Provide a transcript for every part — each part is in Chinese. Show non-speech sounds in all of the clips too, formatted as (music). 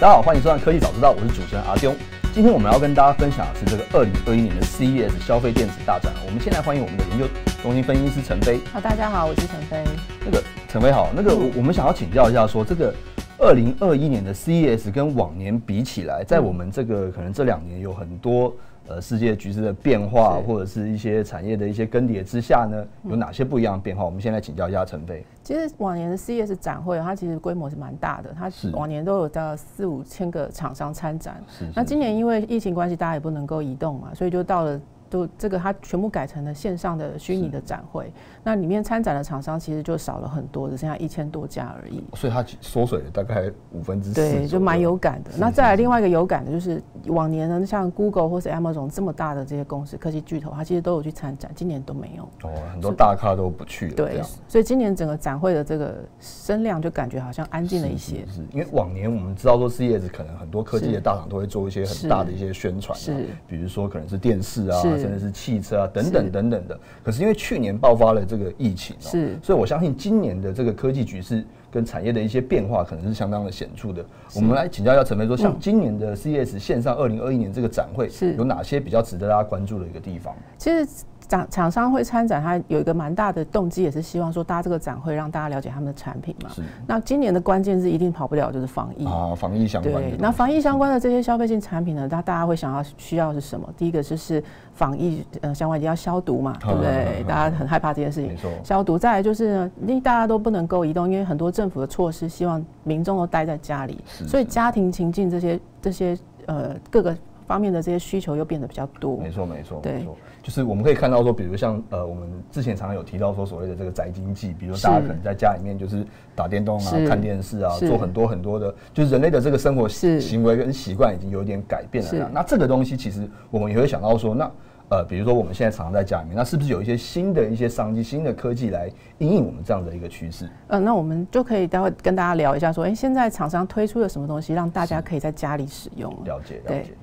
大家好，欢迎收看科技早知道，我是主持人阿丢。今天我们要跟大家分享的是这个二零二一年的 CES 消费电子大展。我们先来欢迎我们的研究中心分析师陈飞。好，大家好，我是陈飞。那个陈飞好，那个我我们想要请教一下，说这个二零二一年的 CES 跟往年比起来，在我们这个可能这两年有很多。呃，世界局势的变化，或者是一些产业的一些更迭之下呢，有哪些不一样的变化？我们先来请教一下陈飞。其实往年的 CES 展会，它其实规模是蛮大的，它往年都有到四五千个厂商参展。是。那今年因为疫情关系，大家也不能够移动嘛，所以就到了。都这个它全部改成了线上的虚拟的展会，那里面参展的厂商其实就少了很多，只剩下一千多家而已。所以它缩水了大概五分之四。对，就蛮有感的。那再来另外一个有感的就是往年呢，像 Google 或是 Amazon 这么大的这些公司科技巨头，它其实都有去参展，今年都没有。哦，很多大咖都不去了。对，所以今年整个展会的这个声量就感觉好像安静了一些。是，因为往年我们知道说 CES 可能很多科技的大厂都会做一些很大的一些宣传，是，比如说可能是电视啊，甚至是汽车。啊，等等等等的，可是因为去年爆发了这个疫情，是，所以我相信今年的这个科技局势跟产业的一些变化，可能是相当的显著的。我们来请教一下陈飞，说像今年的 CES 线上二零二一年这个展会，是有哪些比较值得大家关注的一个地方？其实。厂厂商会参展，它有一个蛮大的动机，也是希望说搭这个展会让大家了解他们的产品嘛。是。那今年的关键是一定跑不了，就是防疫啊，防疫相关。对。那防疫相关的这些消费性产品呢，大大家会想要需要是什么？第一个就是防疫呃相关一定要消毒嘛，对不对？(laughs) 大家很害怕这件事情。没错。消毒。再来就是呢，因为大家都不能够移动，因为很多政府的措施希望民众都待在家里，所以家庭情境这些这些呃各个方面的这些需求又变得比较多。没错，没错，没错。就是我们可以看到说，比如像呃，我们之前常常有提到说，所谓的这个宅经济，比如大家可能在家里面就是打电动啊、看电视啊，做很多很多的，就是人类的这个生活行为跟习惯已经有点改变了。那这个东西其实我们也会想到说，那呃，比如说我们现在常常在家里面，那是不是有一些新的一些商机、新的科技来应应我们这样的一个趋势？嗯，那我们就可以待会跟大家聊一下，说，哎，现在厂商推出了什么东西，让大家可以在家里使用？了解，了解。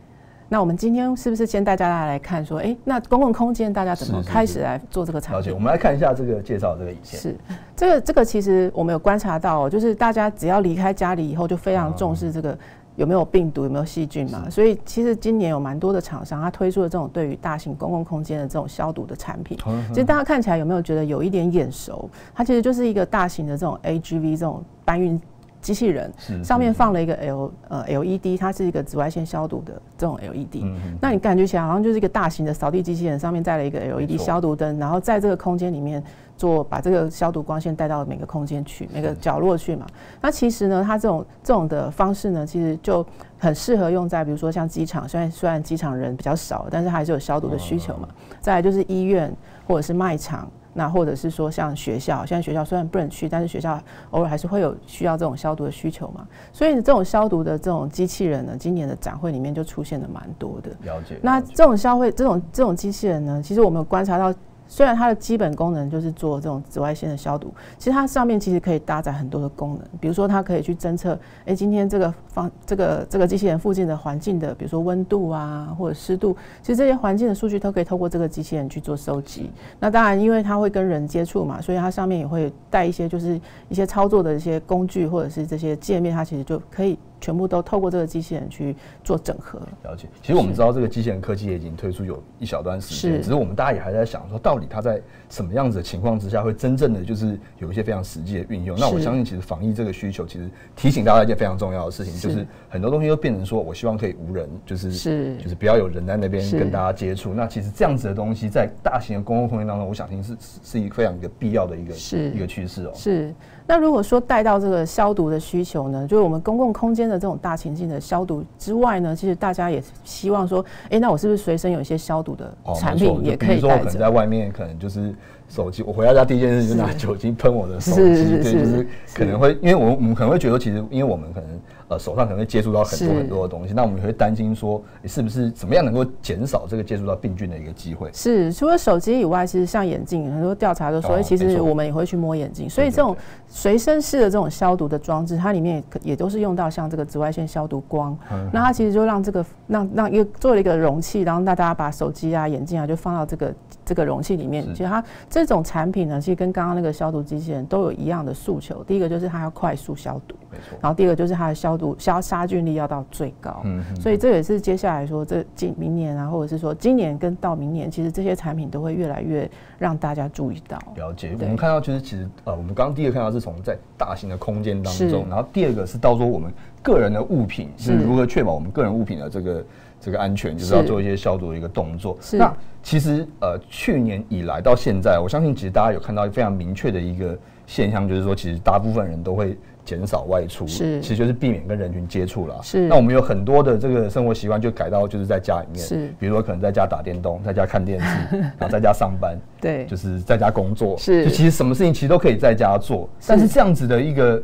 那我们今天是不是先带大家来看说，哎，那公共空间大家怎么开始来做这个产品？了解，我们来看一下这个介绍这个影片。是，这个这个其实我们有观察到，就是大家只要离开家里以后，就非常重视这个有没有病毒、有没有细菌嘛。所以其实今年有蛮多的厂商，他推出了这种对于大型公共空间的这种消毒的产品。其实大家看起来有没有觉得有一点眼熟？它其实就是一个大型的这种 AGV 这种搬运。机器人上面放了一个 L 呃 LED，它是一个紫外线消毒的这种 LED。那你感觉起来好像就是一个大型的扫地机器人，上面带了一个 LED 消毒灯，然后在这个空间里面做把这个消毒光线带到每个空间去，每个角落去嘛。那其实呢，它这种这种的方式呢，其实就很适合用在比如说像机场，虽然虽然机场人比较少，但是还是有消毒的需求嘛。再来就是医院或者是卖场。那或者是说像学校，现在学校虽然不能去，但是学校偶尔还是会有需要这种消毒的需求嘛。所以这种消毒的这种机器人呢，今年的展会里面就出现的蛮多的。了解。那这种消费这种这种机器人呢，其实我们观察到。虽然它的基本功能就是做这种紫外线的消毒，其实它上面其实可以搭载很多的功能，比如说它可以去侦测，哎，今天这个方这个这个机器人附近的环境的，比如说温度啊或者湿度，其实这些环境的数据都可以透过这个机器人去做收集。那当然，因为它会跟人接触嘛，所以它上面也会带一些就是一些操作的一些工具或者是这些界面，它其实就可以。全部都透过这个机器人去做整合。了解，其实我们知道这个机器人科技也已经推出有一小段时间，只是我们大家也还在想说，到底它在什么样子的情况之下会真正的就是有一些非常实际的运用。那我相信，其实防疫这个需求，其实提醒大家一件非常重要的事情，就是很多东西都变成说我希望可以无人，就是是就是不要有人在那边跟大家接触。那其实这样子的东西在大型的公共空间当中，我想听是是一个非常一个必要的一个是一个趋势哦。是。那如果说带到这个消毒的需求呢，就是我们公共空间的这种大情境的消毒之外呢，其实大家也希望说，哎，那我是不是随身有一些消毒的产品也可以带着？可能在外面，可能就是手机，我回到家第一件事就拿酒精喷我的手机，对，就是可能会，因为我我们可能会觉得，其实因为我们可能。呃，手上可能会接触到很多很多的东西，那我们也会担心说，你是不是怎么样能够减少这个接触到病菌的一个机会？是，除了手机以外，其实像眼镜，很多调查都说，其实我们也会去摸眼镜，所以这种随身式的这种消毒的装置，它里面也也都是用到像这个紫外线消毒光，那它其实就让这个让让一个做了一个容器，然后大家把手机啊、眼镜啊就放到这个这个容器里面。其实它这种产品呢，其实跟刚刚那个消毒机器人都有一样的诉求，第一个就是它要快速消毒。然后第二个就是它的消毒消杀菌力要到最高。嗯，所以这也是接下来说这今明年啊，或者是说今年跟到明年，其实这些产品都会越来越让大家注意到。了解。我们看到就是其实呃，我们刚刚第一个看到是从在大型的空间当中，然后第二个是到说我们个人的物品是如何确保我们个人物品的这个。这个安全就是要做一些消毒的一个动作。那其实呃，去年以来到现在，我相信其实大家有看到非常明确的一个现象，就是说其实大部分人都会减少外出，是，其实就是避免跟人群接触了。是。那我们有很多的这个生活习惯就改到就是在家里面，是。比如说可能在家打电动，在家看电视，(laughs) 然后在家上班，对，就是在家工作，是。就其实什么事情其实都可以在家做，但是这样子的一个。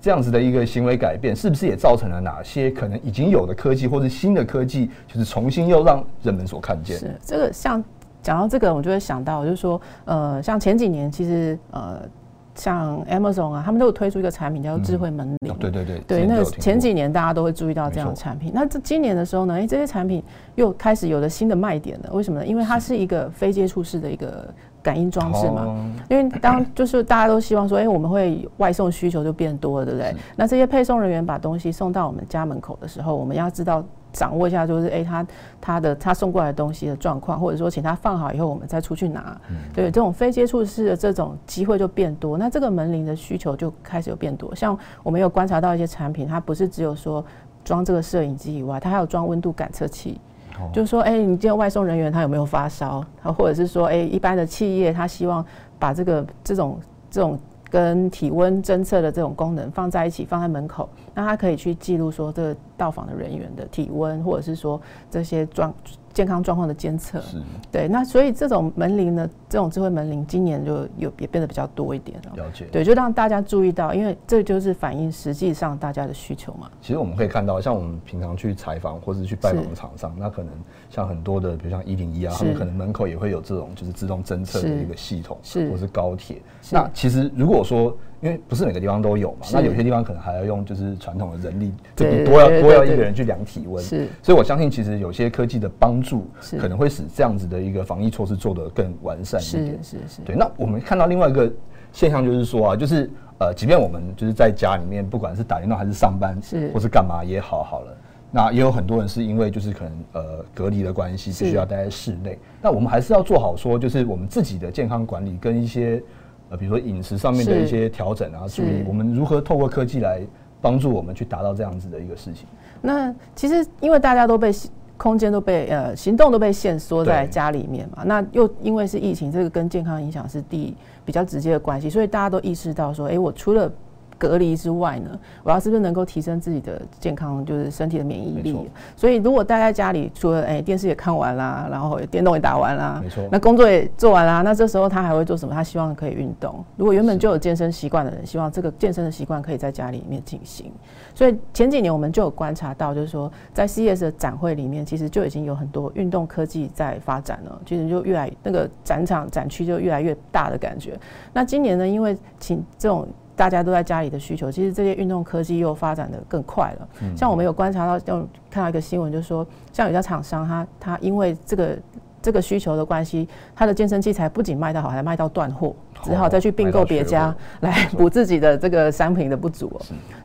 这样子的一个行为改变，是不是也造成了哪些可能已经有的科技或者新的科技，就是重新又让人们所看见？是这个，像讲到这个，我就会想到，就是说，呃，像前几年，其实呃，像 Amazon 啊，他们都有推出一个产品叫做智慧门铃。对对对，对，那前几年大家都会注意到这样的产品。那这今年的时候呢，哎，这些产品又开始有了新的卖点了。为什么呢？因为它是一个非接触式的一个。感应装置嘛，因为当 (coughs) 就是大家都希望说，哎，我们会外送需求就变多了，对不对？那这些配送人员把东西送到我们家门口的时候，我们要知道掌握一下，就是哎，他他的他送过来的东西的状况，或者说请他放好以后，我们再出去拿。对，这种非接触式的这种机会就变多，那这个门铃的需求就开始有变多。像我们有观察到一些产品，它不是只有说装这个摄影机以外，它还有装温度感测器。就是说，哎，你这个外送人员他有没有发烧？他或者是说，哎，一般的企业他希望把这个这种这种跟体温侦测的这种功能放在一起，放在门口，那它可以去记录说这个到访的人员的体温，或者是说这些状。健康状况的监测，是。对，那所以这种门铃呢，这种智慧门铃今年就有也变得比较多一点了。解，对，就让大家注意到，因为这就是反映实际上大家的需求嘛。其实我们可以看到，像我们平常去采访或者去拜访厂商，那可能像很多的，比如像一零一啊，他们可能门口也会有这种就是自动侦测的一个系统，是，或是高铁。那其实如果说因为不是每个地方都有嘛，那有些地方可能还要用就是传统的人力，这比多要多要一个人去量体温。是，所以我相信其实有些科技的帮助，可能会使这样子的一个防疫措施做得更完善一点。是是是。对，那我们看到另外一个现象就是说啊，就是呃，即便我们就是在家里面，不管是打电动还是上班，是或是干嘛也好，好了，那也有很多人是因为就是可能呃隔离的关系，必须要待在室内。那我们还是要做好说，就是我们自己的健康管理跟一些。呃，比如说饮食上面的一些调整啊，注意我们如何透过科技来帮助我们去达到这样子的一个事情。那其实因为大家都被空间都被呃行动都被限缩在家里面嘛，那又因为是疫情，这个跟健康影响是第比较直接的关系，所以大家都意识到说，哎，我除了隔离之外呢，我要是不是能够提升自己的健康，就是身体的免疫力？所以如果待在家里，除了哎电视也看完啦，然后电动也打完啦，没错，那工作也做完啦，那这时候他还会做什么？他希望可以运动。如果原本就有健身习惯的人，希望这个健身的习惯可以在家里面进行。所以前几年我们就有观察到，就是说在 CES 的展会里面，其实就已经有很多运动科技在发展了，其实就越来那个展场展区就越来越大的感觉。那今年呢，因为请这种。大家都在家里的需求，其实这些运动科技又发展的更快了。像我们有观察到，有看到一个新闻，就是说，像有家厂商，他他因为这个这个需求的关系，他的健身器材不仅卖得好，还卖到断货，只好再去并购别家来补自己的这个商品的不足。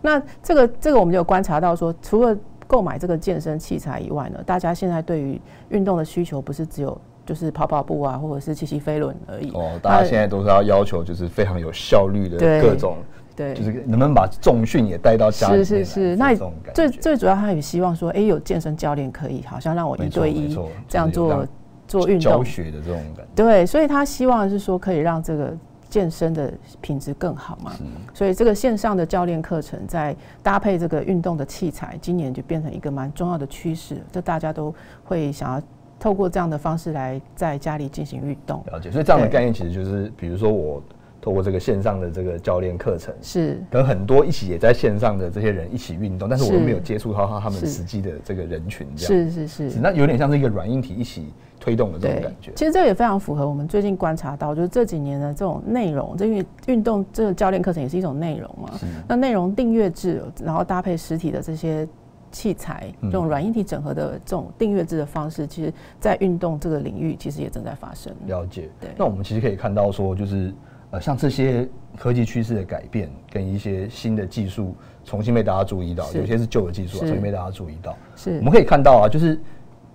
那这个这个我们有观察到说，除了购买这个健身器材以外呢，大家现在对于运动的需求不是只有。就是跑跑步啊，或者是骑骑飞轮而已。哦，大家现在都是要要求，就是非常有效率的各种，对，就是能不能把重训也带到家里是是是，那最最主要，他也希望说，哎，有健身教练可以，好像让我一对一这样做做运动教学的这种感觉。对，所以他希望是说，可以让这个健身的品质更好嘛。所以这个线上的教练课程，在搭配这个运动的器材，今年就变成一个蛮重要的趋势，这大家都会想要。透过这样的方式来在家里进行运动，了解。所以这样的概念其实就是，比如说我透过这个线上的这个教练课程，是跟很多一起也在线上的这些人一起运动，但是我没有接触到他们实际的这个人群，这样是是是。那有点像是一个软硬体一起推动的这种感觉。其实这也非常符合我们最近观察到，就是这几年的这种内容，这运运动这个教练课程也是一种内容嘛。那内容订阅制，然后搭配实体的这些。器材这种软硬体整合的这种订阅制的方式，其实，在运动这个领域，其实也正在发生。了解。对。那我们其实可以看到说，就是呃，像这些科技趋势的改变，跟一些新的技术重新被大家注意到，有些是旧的技术啊，重新被大家注意到。是，我们可以看到啊，就是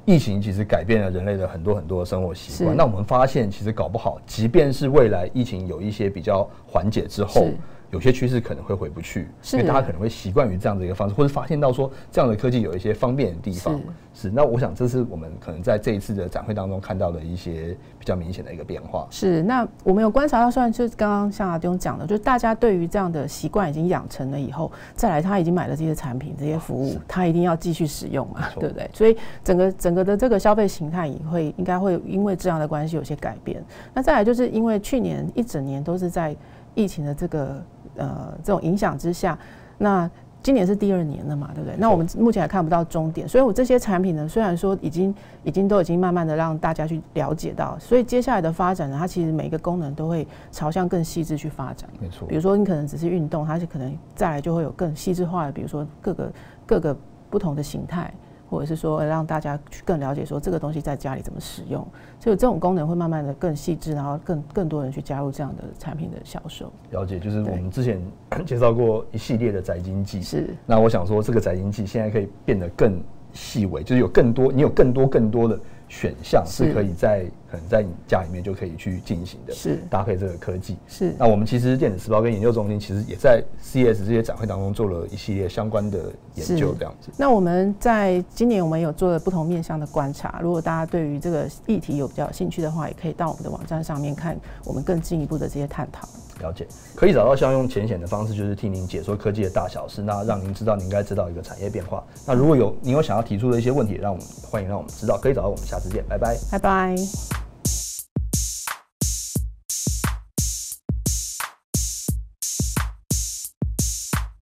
疫情其实改变了人类的很多很多的生活习惯。那我们发现，其实搞不好，即便是未来疫情有一些比较缓解之后。有些趋势可能会回不去，因为大家可能会习惯于这样的一个方式，或者发现到说这样的科技有一些方便的地方。是，那我想这是我们可能在这一次的展会当中看到的一些比较明显的一个变化。是，那我们有观察到，虽然就是刚刚像阿东讲的，就是大家对于这样的习惯已经养成了以后，再来他已经买了这些产品、这些服务，他一定要继续使用嘛，对不对？所以整个整个的这个消费形态也会应该会因为这样的关系有些改变。那再来就是因为去年一整年都是在疫情的这个。呃，这种影响之下，那今年是第二年了嘛，对不对？那我们目前还看不到终点，所以我这些产品呢，虽然说已经已经都已经慢慢的让大家去了解到，所以接下来的发展呢，它其实每一个功能都会朝向更细致去发展。没错，比如说你可能只是运动，它是可能再来就会有更细致化的，比如说各个各个不同的形态。或者是说让大家去更了解说这个东西在家里怎么使用，所以这种功能会慢慢的更细致，然后更更多人去加入这样的产品的销售。了解，就是我们之前 (coughs) 介绍过一系列的宅经济，是。那我想说，这个宅经济现在可以变得更细微，就是有更多，你有更多更多的。选项是可以在可能在你家里面就可以去进行的，是搭配这个科技。是那我们其实电子时报跟研究中心其实也在 CS 这些展会当中做了一系列相关的研究，这样子。那我们在今年我们有做了不同面向的观察，如果大家对于这个议题有比较有兴趣的话，也可以到我们的网站上面看我们更进一步的这些探讨。了解，可以找到像用浅显的方式，就是替您解说科技的大小事，那让您知道您应该知道一个产业变化。那如果有您有想要提出的一些问题，让我们欢迎让我们知道，可以找到我们，下次见，拜拜，拜拜。